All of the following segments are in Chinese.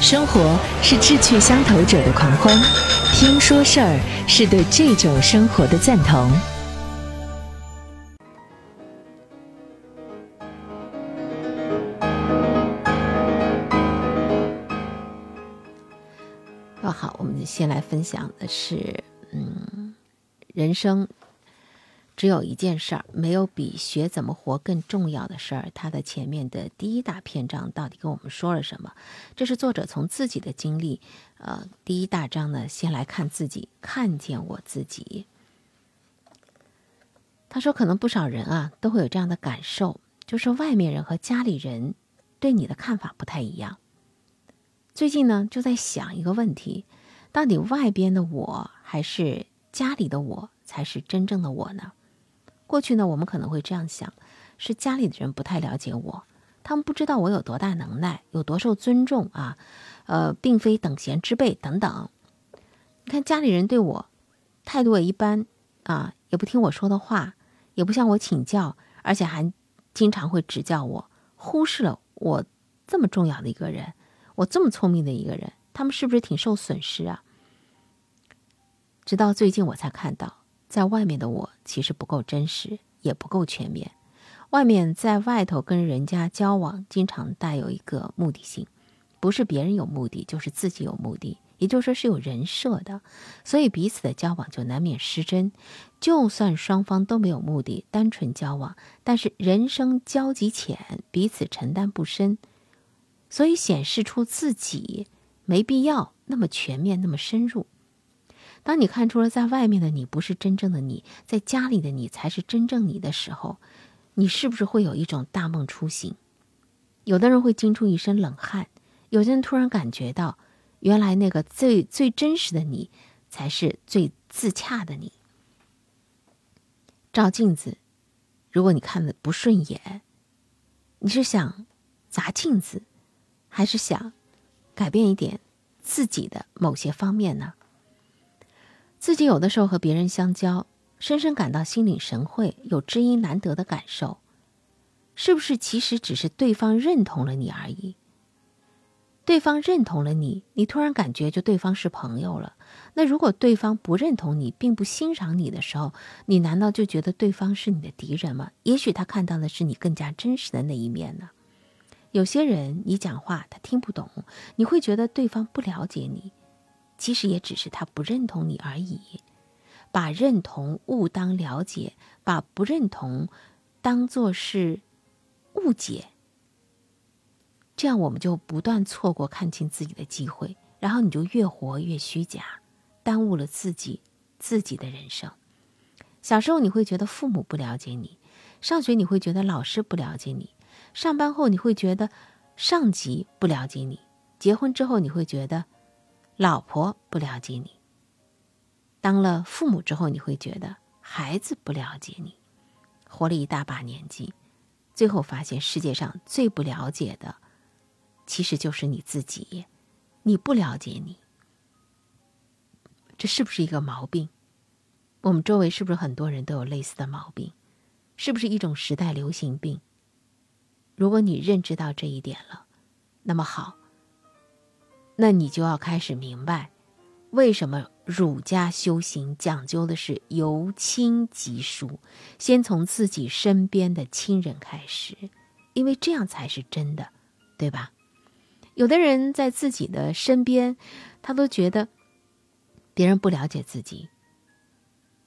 生活是志趣相投者的狂欢，听说事儿是对这种生活的赞同。那，好，我们先来分享的是，嗯，人生只有一件事儿，没有比学怎么活更重要的事儿。它的前面的第一大篇章到底跟我们说了什么？这是作者从自己的经历，呃，第一大章呢，先来看自己，看见我自己。他说，可能不少人啊都会有这样的感受，就是外面人和家里人对你的看法不太一样。最近呢，就在想一个问题：到底外边的我还是家里的我才是真正的我呢？过去呢，我们可能会这样想：是家里的人不太了解我，他们不知道我有多大能耐，有多受尊重啊，呃，并非等闲之辈等等。你看家里人对我态度也一般啊，也不听我说的话，也不向我请教，而且还经常会指教我，忽视了我这么重要的一个人。我这么聪明的一个人，他们是不是挺受损失啊？直到最近我才看到，在外面的我其实不够真实，也不够全面。外面在外头跟人家交往，经常带有一个目的性，不是别人有目的，就是自己有目的，也就是说是有人设的，所以彼此的交往就难免失真。就算双方都没有目的，单纯交往，但是人生交集浅，彼此承担不深。所以显示出自己没必要那么全面、那么深入。当你看出了在外面的你不是真正的你，在家里的你才是真正你的时候，你是不是会有一种大梦初醒？有的人会惊出一身冷汗，有的人突然感觉到，原来那个最最真实的你，才是最自洽的你。照镜子，如果你看的不顺眼，你是想砸镜子？还是想改变一点自己的某些方面呢？自己有的时候和别人相交，深深感到心领神会，有知音难得的感受，是不是？其实只是对方认同了你而已。对方认同了你，你突然感觉就对方是朋友了。那如果对方不认同你，并不欣赏你的时候，你难道就觉得对方是你的敌人吗？也许他看到的是你更加真实的那一面呢？有些人，你讲话他听不懂，你会觉得对方不了解你，其实也只是他不认同你而已。把认同误当了解，把不认同当做是误解，这样我们就不断错过看清自己的机会，然后你就越活越虚假，耽误了自己自己的人生。小时候你会觉得父母不了解你，上学你会觉得老师不了解你。上班后你会觉得上级不了解你，结婚之后你会觉得老婆不了解你，当了父母之后你会觉得孩子不了解你，活了一大把年纪，最后发现世界上最不了解的其实就是你自己，你不了解你，这是不是一个毛病？我们周围是不是很多人都有类似的毛病？是不是一种时代流行病？如果你认知到这一点了，那么好，那你就要开始明白，为什么儒家修行讲究的是由亲及疏，先从自己身边的亲人开始，因为这样才是真的，对吧？有的人在自己的身边，他都觉得别人不了解自己，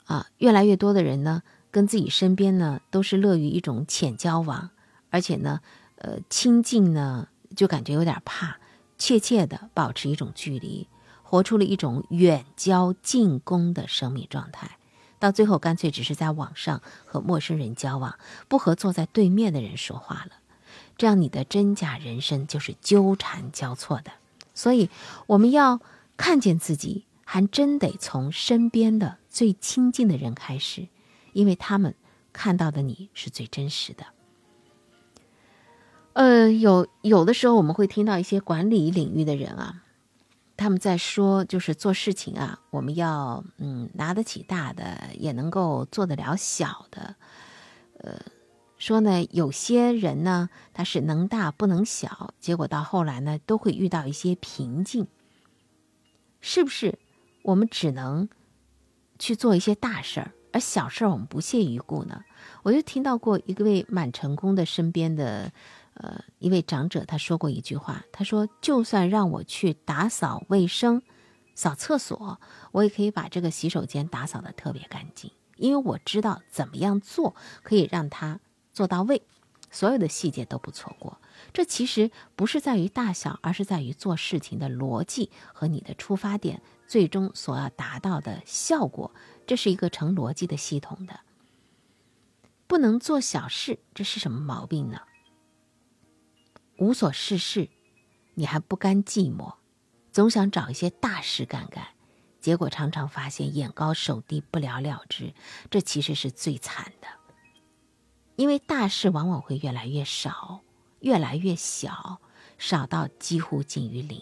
啊，越来越多的人呢，跟自己身边呢，都是乐于一种浅交往。而且呢，呃，亲近呢就感觉有点怕，怯怯的保持一种距离，活出了一种远交近攻的生命状态。到最后，干脆只是在网上和陌生人交往，不和坐在对面的人说话了。这样，你的真假人生就是纠缠交错的。所以，我们要看见自己，还真得从身边的最亲近的人开始，因为他们看到的你是最真实的。呃，有有的时候我们会听到一些管理领域的人啊，他们在说，就是做事情啊，我们要嗯拿得起大的，也能够做得了小的，呃，说呢，有些人呢，他是能大不能小，结果到后来呢，都会遇到一些瓶颈。是不是？我们只能去做一些大事儿，而小事儿我们不屑一顾呢？我就听到过一位蛮成功的身边的，呃，一位长者他说过一句话，他说：“就算让我去打扫卫生、扫厕所，我也可以把这个洗手间打扫的特别干净，因为我知道怎么样做可以让他。”做到位，所有的细节都不错过。这其实不是在于大小，而是在于做事情的逻辑和你的出发点，最终所要达到的效果。这是一个成逻辑的系统的。不能做小事，这是什么毛病呢？无所事事，你还不甘寂寞，总想找一些大事干干，结果常常发现眼高手低，不了了之。这其实是最惨的。因为大事往往会越来越少，越来越小，少到几乎近于零。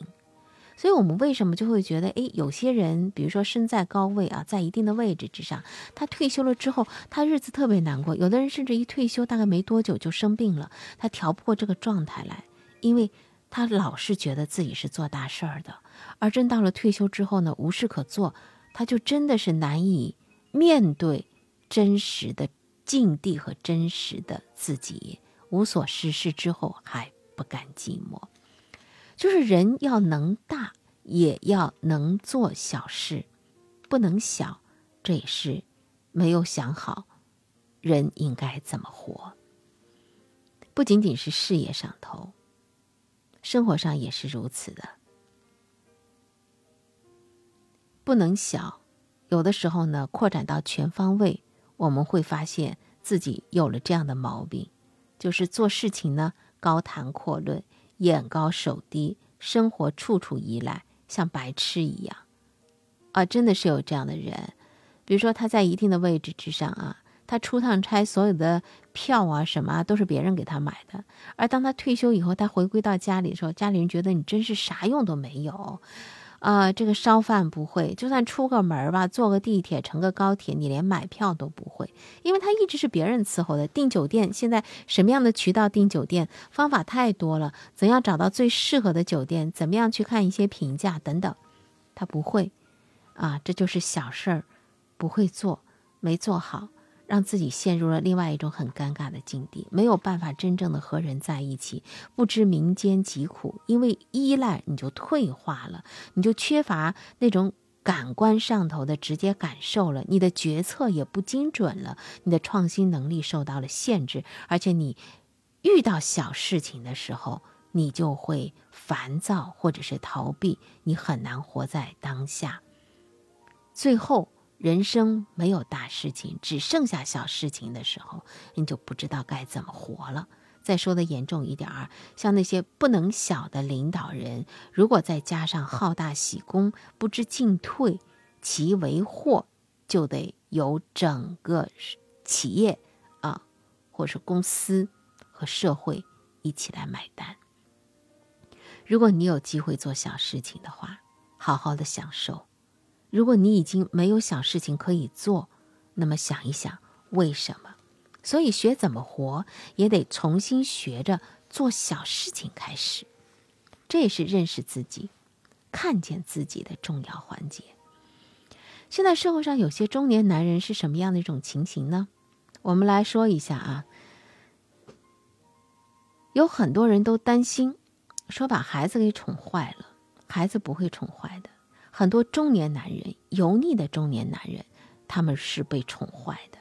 所以，我们为什么就会觉得，哎，有些人，比如说身在高位啊，在一定的位置之上，他退休了之后，他日子特别难过。有的人甚至一退休，大概没多久就生病了，他调不过这个状态来，因为他老是觉得自己是做大事儿的。而真到了退休之后呢，无事可做，他就真的是难以面对真实的。境地和真实的自己，无所事事之后还不甘寂寞，就是人要能大，也要能做小事，不能小，这也是没有想好人应该怎么活。不仅仅是事业上头，生活上也是如此的，不能小，有的时候呢，扩展到全方位。我们会发现自己有了这样的毛病，就是做事情呢高谈阔论、眼高手低，生活处处依赖，像白痴一样。啊，真的是有这样的人。比如说他在一定的位置之上啊，他出趟差，所有的票啊什么都是别人给他买的。而当他退休以后，他回归到家里的时候，家里人觉得你真是啥用都没有。啊，这个烧饭不会，就算出个门吧，坐个地铁、乘个高铁，你连买票都不会，因为他一直是别人伺候的。订酒店，现在什么样的渠道订酒店，方法太多了，怎样找到最适合的酒店，怎么样去看一些评价等等，他不会。啊，这就是小事儿，不会做，没做好。让自己陷入了另外一种很尴尬的境地，没有办法真正的和人在一起，不知民间疾苦，因为依赖你就退化了，你就缺乏那种感官上头的直接感受了，你的决策也不精准了，你的创新能力受到了限制，而且你遇到小事情的时候，你就会烦躁或者是逃避，你很难活在当下，最后。人生没有大事情，只剩下小事情的时候，你就不知道该怎么活了。再说的严重一点儿，像那些不能小的领导人，如果再加上好大喜功、不知进退，其为祸，就得由整个企业啊，或是公司和社会一起来买单。如果你有机会做小事情的话，好好的享受。如果你已经没有小事情可以做，那么想一想为什么？所以学怎么活，也得重新学着做小事情开始。这也是认识自己、看见自己的重要环节。现在社会上有些中年男人是什么样的一种情形呢？我们来说一下啊。有很多人都担心，说把孩子给宠坏了，孩子不会宠坏的。很多中年男人，油腻的中年男人，他们是被宠坏的。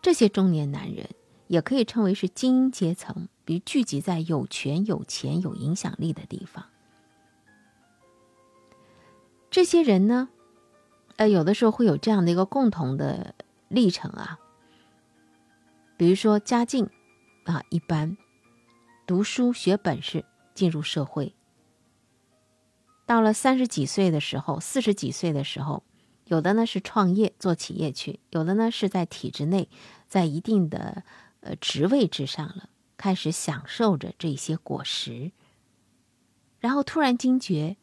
这些中年男人也可以称为是精英阶层，比如聚集在有权、有钱、有影响力的地方。这些人呢，呃，有的时候会有这样的一个共同的历程啊，比如说家境啊一般，读书学本事，进入社会。到了三十几岁的时候，四十几岁的时候，有的呢是创业做企业去，有的呢是在体制内，在一定的呃职位之上了，开始享受着这些果实。然后突然惊觉，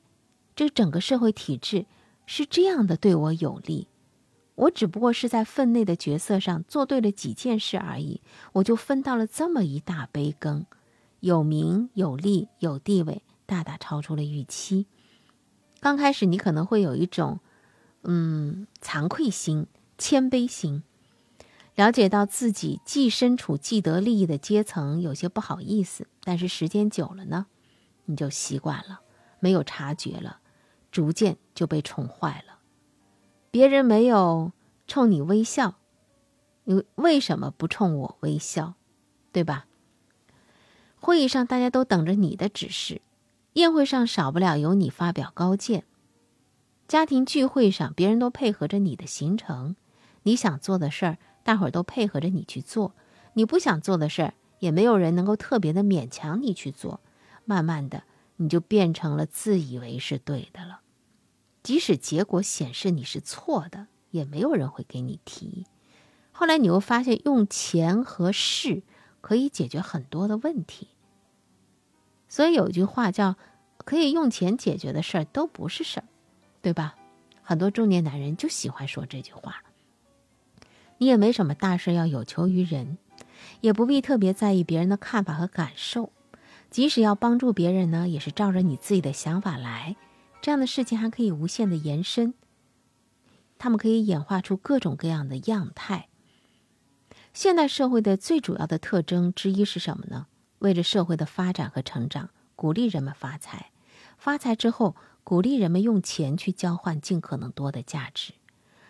这整个社会体制是这样的对我有利，我只不过是在分内的角色上做对了几件事而已，我就分到了这么一大杯羹，有名有利有地位，大大超出了预期。刚开始你可能会有一种，嗯，惭愧心、谦卑心，了解到自己既身处既得利益的阶层，有些不好意思。但是时间久了呢，你就习惯了，没有察觉了，逐渐就被宠坏了。别人没有冲你微笑，你为什么不冲我微笑？对吧？会议上大家都等着你的指示，宴会上少不了由你发表高见，家庭聚会上别人都配合着你的行程，你想做的事儿，大伙儿都配合着你去做；你不想做的事儿，也没有人能够特别的勉强你去做。慢慢的，你就变成了自以为是对的了。即使结果显示你是错的，也没有人会给你提。后来你又发现，用钱和势可以解决很多的问题。所以有句话叫“可以用钱解决的事儿都不是事儿”，对吧？很多中年男人就喜欢说这句话。你也没什么大事要有求于人，也不必特别在意别人的看法和感受。即使要帮助别人呢，也是照着你自己的想法来。这样的事情还可以无限的延伸，他们可以演化出各种各样的样态。现代社会的最主要的特征之一是什么呢？为着社会的发展和成长，鼓励人们发财，发财之后鼓励人们用钱去交换尽可能多的价值。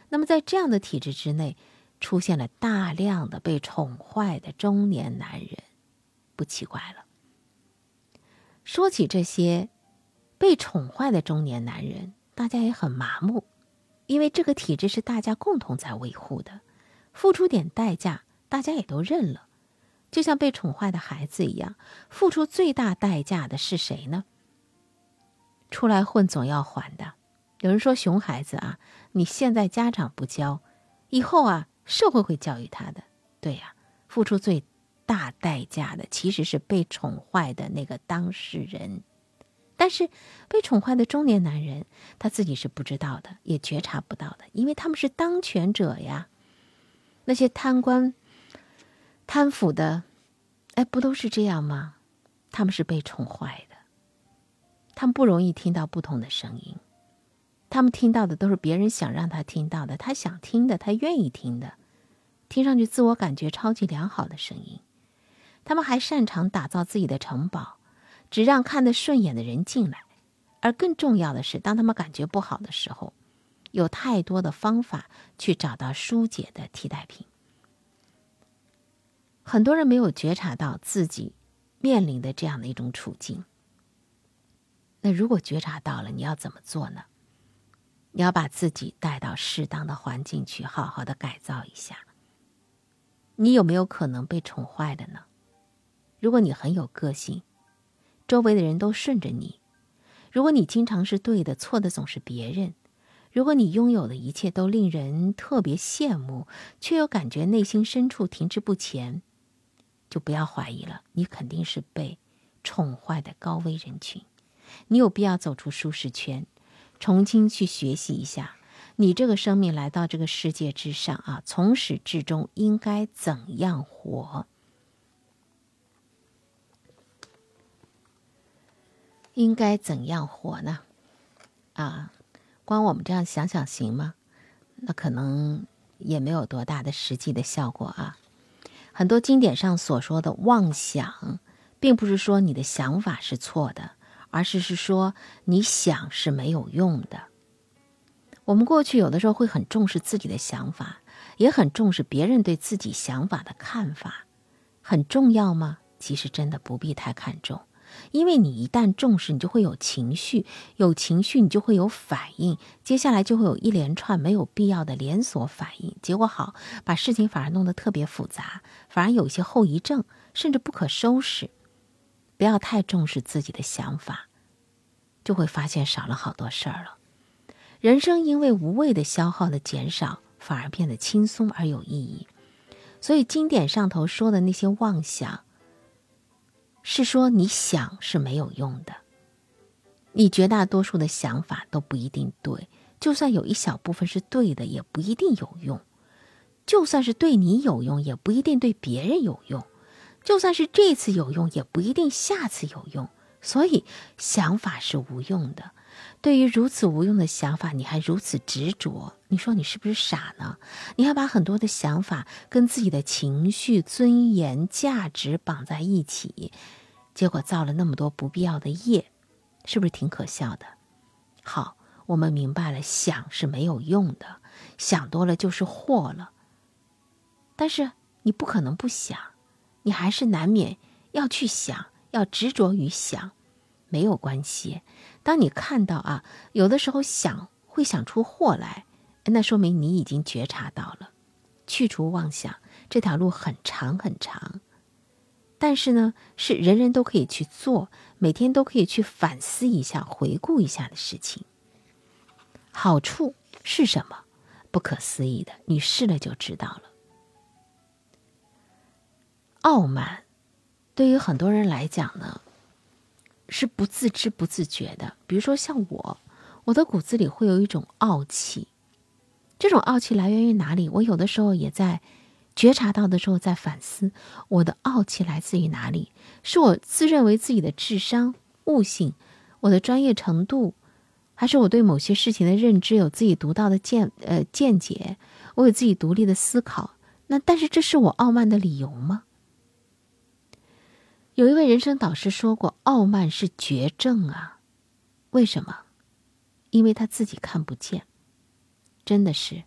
那么在这样的体制之内，出现了大量的被宠坏的中年男人，不奇怪了。说起这些。被宠坏的中年男人，大家也很麻木，因为这个体制是大家共同在维护的，付出点代价，大家也都认了。就像被宠坏的孩子一样，付出最大代价的是谁呢？出来混总要还的。有人说，熊孩子啊，你现在家长不教，以后啊，社会会教育他的。对呀，付出最大代价的其实是被宠坏的那个当事人。但是，被宠坏的中年男人，他自己是不知道的，也觉察不到的，因为他们是当权者呀。那些贪官、贪腐的，哎，不都是这样吗？他们是被宠坏的，他们不容易听到不同的声音，他们听到的都是别人想让他听到的，他想听的，他愿意听的，听上去自我感觉超级良好的声音。他们还擅长打造自己的城堡。只让看得顺眼的人进来，而更重要的是，当他们感觉不好的时候，有太多的方法去找到疏解的替代品。很多人没有觉察到自己面临的这样的一种处境。那如果觉察到了，你要怎么做呢？你要把自己带到适当的环境去，好好的改造一下。你有没有可能被宠坏的呢？如果你很有个性。周围的人都顺着你，如果你经常是对的，错的总是别人；如果你拥有的一切都令人特别羡慕，却又感觉内心深处停滞不前，就不要怀疑了，你肯定是被宠坏的高危人群。你有必要走出舒适圈，重新去学习一下，你这个生命来到这个世界之上啊，从始至终应该怎样活。应该怎样活呢？啊，光我们这样想想行吗？那可能也没有多大的实际的效果啊。很多经典上所说的妄想，并不是说你的想法是错的，而是是说你想是没有用的。我们过去有的时候会很重视自己的想法，也很重视别人对自己想法的看法，很重要吗？其实真的不必太看重。因为你一旦重视，你就会有情绪，有情绪你就会有反应，接下来就会有一连串没有必要的连锁反应，结果好，把事情反而弄得特别复杂，反而有一些后遗症，甚至不可收拾。不要太重视自己的想法，就会发现少了好多事儿了。人生因为无谓的消耗的减少，反而变得轻松而有意义。所以经典上头说的那些妄想。是说你想是没有用的，你绝大多数的想法都不一定对，就算有一小部分是对的，也不一定有用；就算是对你有用，也不一定对别人有用；就算是这次有用，也不一定下次有用。所以，想法是无用的。对于如此无用的想法，你还如此执着，你说你是不是傻呢？你还把很多的想法跟自己的情绪、尊严、价值绑在一起，结果造了那么多不必要的业，是不是挺可笑的？好，我们明白了，想是没有用的，想多了就是祸了。但是你不可能不想，你还是难免要去想，要执着于想，没有关系。当你看到啊，有的时候想会想出祸来，那说明你已经觉察到了。去除妄想这条路很长很长，但是呢，是人人都可以去做，每天都可以去反思一下、回顾一下的事情。好处是什么？不可思议的，你试了就知道了。傲慢，对于很多人来讲呢。是不自知不自觉的，比如说像我，我的骨子里会有一种傲气，这种傲气来源于哪里？我有的时候也在觉察到的时候在反思，我的傲气来自于哪里？是我自认为自己的智商、悟性、我的专业程度，还是我对某些事情的认知有自己独到的见呃见解？我有自己独立的思考，那但是这是我傲慢的理由吗？有一位人生导师说过：“傲慢是绝症啊！为什么？因为他自己看不见。真的是，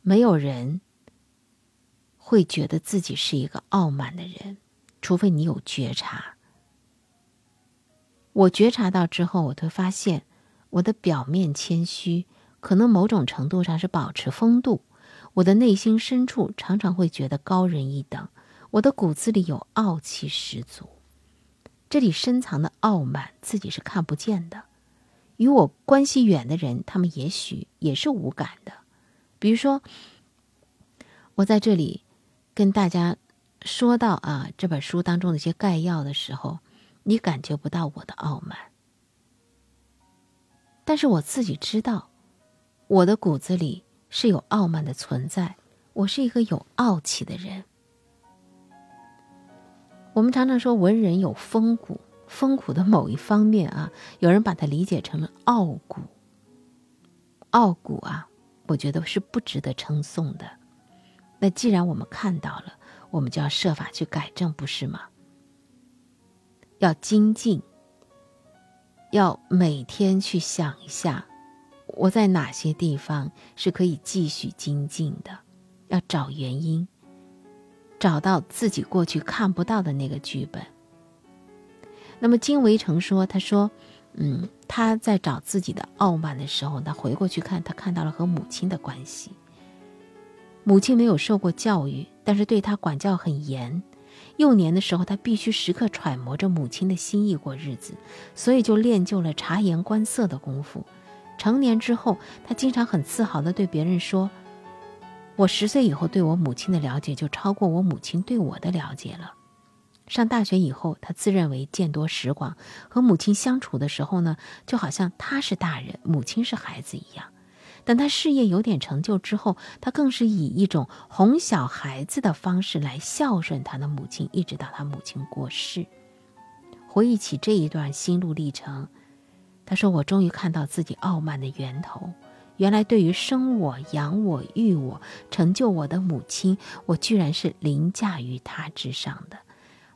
没有人会觉得自己是一个傲慢的人，除非你有觉察。我觉察到之后，我会发现，我的表面谦虚，可能某种程度上是保持风度；我的内心深处常常会觉得高人一等，我的骨子里有傲气十足。”这里深藏的傲慢，自己是看不见的。与我关系远的人，他们也许也是无感的。比如说，我在这里跟大家说到啊这本书当中的一些概要的时候，你感觉不到我的傲慢，但是我自己知道，我的骨子里是有傲慢的存在。我是一个有傲气的人。我们常常说文人有风骨，风骨的某一方面啊，有人把它理解成了傲骨。傲骨啊，我觉得是不值得称颂的。那既然我们看到了，我们就要设法去改正，不是吗？要精进，要每天去想一下，我在哪些地方是可以继续精进的，要找原因。找到自己过去看不到的那个剧本。那么金维成说：“他说，嗯，他在找自己的傲慢的时候，他回过去看，他看到了和母亲的关系。母亲没有受过教育，但是对他管教很严。幼年的时候，他必须时刻揣摩着母亲的心意过日子，所以就练就了察言观色的功夫。成年之后，他经常很自豪地对别人说。”我十岁以后对我母亲的了解就超过我母亲对我的了解了。上大学以后，他自认为见多识广，和母亲相处的时候呢，就好像他是大人，母亲是孩子一样。等他事业有点成就之后，他更是以一种哄小孩子的方式来孝顺他的母亲，一直到他母亲过世。回忆起这一段心路历程，他说：“我终于看到自己傲慢的源头。”原来，对于生我、养我、育我、成就我的母亲，我居然是凌驾于她之上的，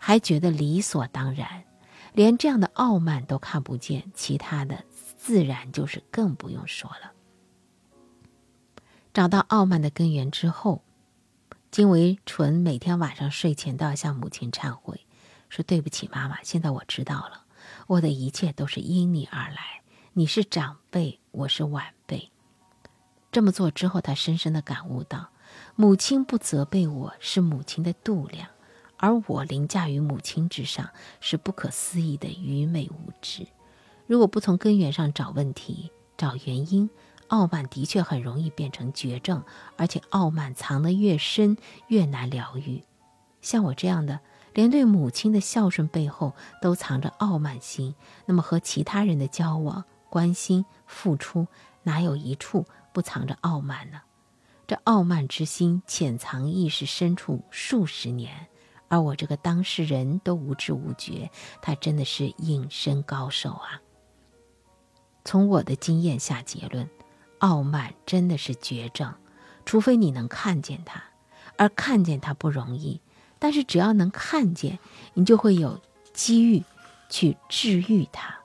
还觉得理所当然，连这样的傲慢都看不见，其他的自然就是更不用说了。找到傲慢的根源之后，金维纯每天晚上睡前都要向母亲忏悔，说：“对不起，妈妈，现在我知道了，我的一切都是因你而来，你是长辈，我是晚辈。”这么做之后，他深深的感悟到，母亲不责备我是母亲的度量，而我凌驾于母亲之上是不可思议的愚昧无知。如果不从根源上找问题、找原因，傲慢的确很容易变成绝症，而且傲慢藏得越深，越难疗愈。像我这样的，连对母亲的孝顺背后都藏着傲慢心，那么和其他人的交往、关心、付出，哪有一处？不藏着傲慢呢？这傲慢之心潜藏意识深处数十年，而我这个当事人都无知无觉，他真的是隐身高手啊！从我的经验下结论，傲慢真的是绝症，除非你能看见它，而看见它不容易。但是只要能看见，你就会有机遇去治愈它。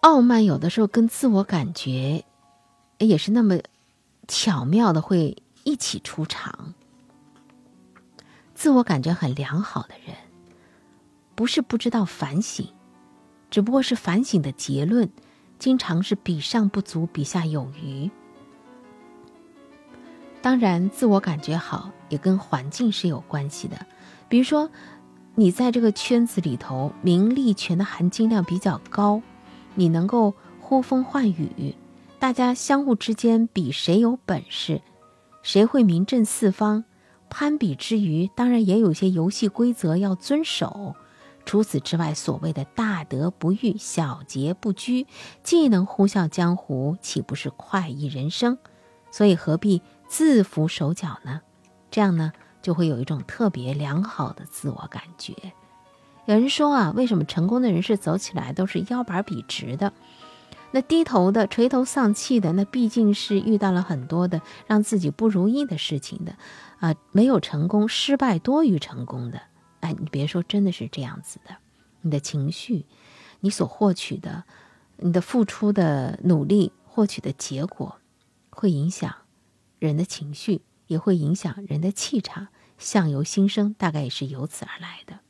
傲慢有的时候跟自我感觉也是那么巧妙的会一起出场。自我感觉很良好的人，不是不知道反省，只不过是反省的结论经常是比上不足，比下有余。当然，自我感觉好也跟环境是有关系的。比如说，你在这个圈子里头，名利权的含金量比较高，你能够呼风唤雨，大家相互之间比谁有本事，谁会名震四方。攀比之余，当然也有些游戏规则要遵守。除此之外，所谓的大德不欲，小节不拘，既能呼啸江湖，岂不是快意人生？所以何必？自缚手脚呢，这样呢就会有一种特别良好的自我感觉。有人说啊，为什么成功的人士走起来都是腰板笔直的？那低头的、垂头丧气的，那毕竟是遇到了很多的让自己不如意的事情的啊，没有成功，失败多于成功的。哎，你别说，真的是这样子的。你的情绪，你所获取的，你的付出的努力获取的结果，会影响。人的情绪也会影响人的气场，相由心生，大概也是由此而来的。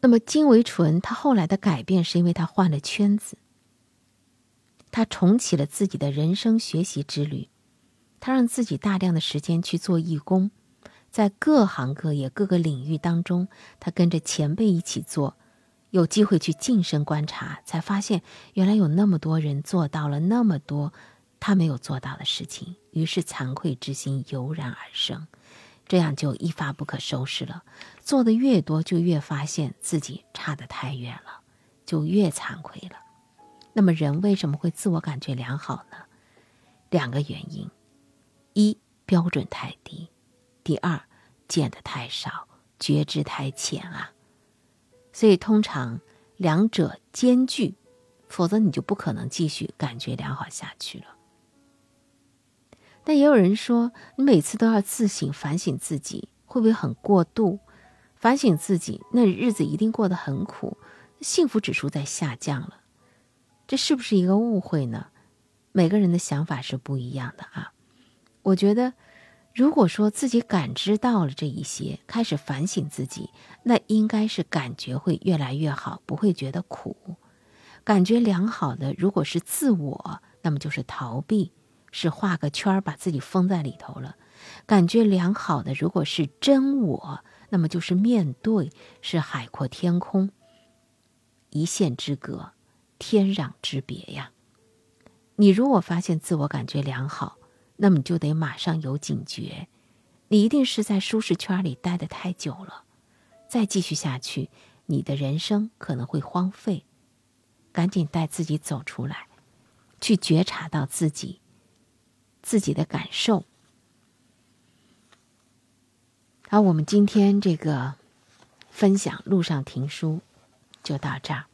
那么金维纯他后来的改变，是因为他换了圈子，他重启了自己的人生学习之旅，他让自己大量的时间去做义工，在各行各业各个领域当中，他跟着前辈一起做，有机会去近身观察，才发现原来有那么多人做到了那么多。他没有做到的事情，于是惭愧之心油然而生，这样就一发不可收拾了。做的越多，就越发现自己差得太远了，就越惭愧了。那么，人为什么会自我感觉良好呢？两个原因：一标准太低；第二见得太少，觉知太浅啊。所以，通常两者兼具，否则你就不可能继续感觉良好下去了。但也有人说，你每次都要自省、反省自己，会不会很过度？反省自己，那日子一定过得很苦，幸福指数在下降了。这是不是一个误会呢？每个人的想法是不一样的啊。我觉得，如果说自己感知到了这一些，开始反省自己，那应该是感觉会越来越好，不会觉得苦。感觉良好的，如果是自我，那么就是逃避。是画个圈儿，把自己封在里头了。感觉良好的，如果是真我，那么就是面对，是海阔天空，一线之隔，天壤之别呀。你如果发现自我感觉良好，那么你就得马上有警觉，你一定是在舒适圈里待得太久了，再继续下去，你的人生可能会荒废。赶紧带自己走出来，去觉察到自己。自己的感受。好，我们今天这个分享《路上听书》就到这儿。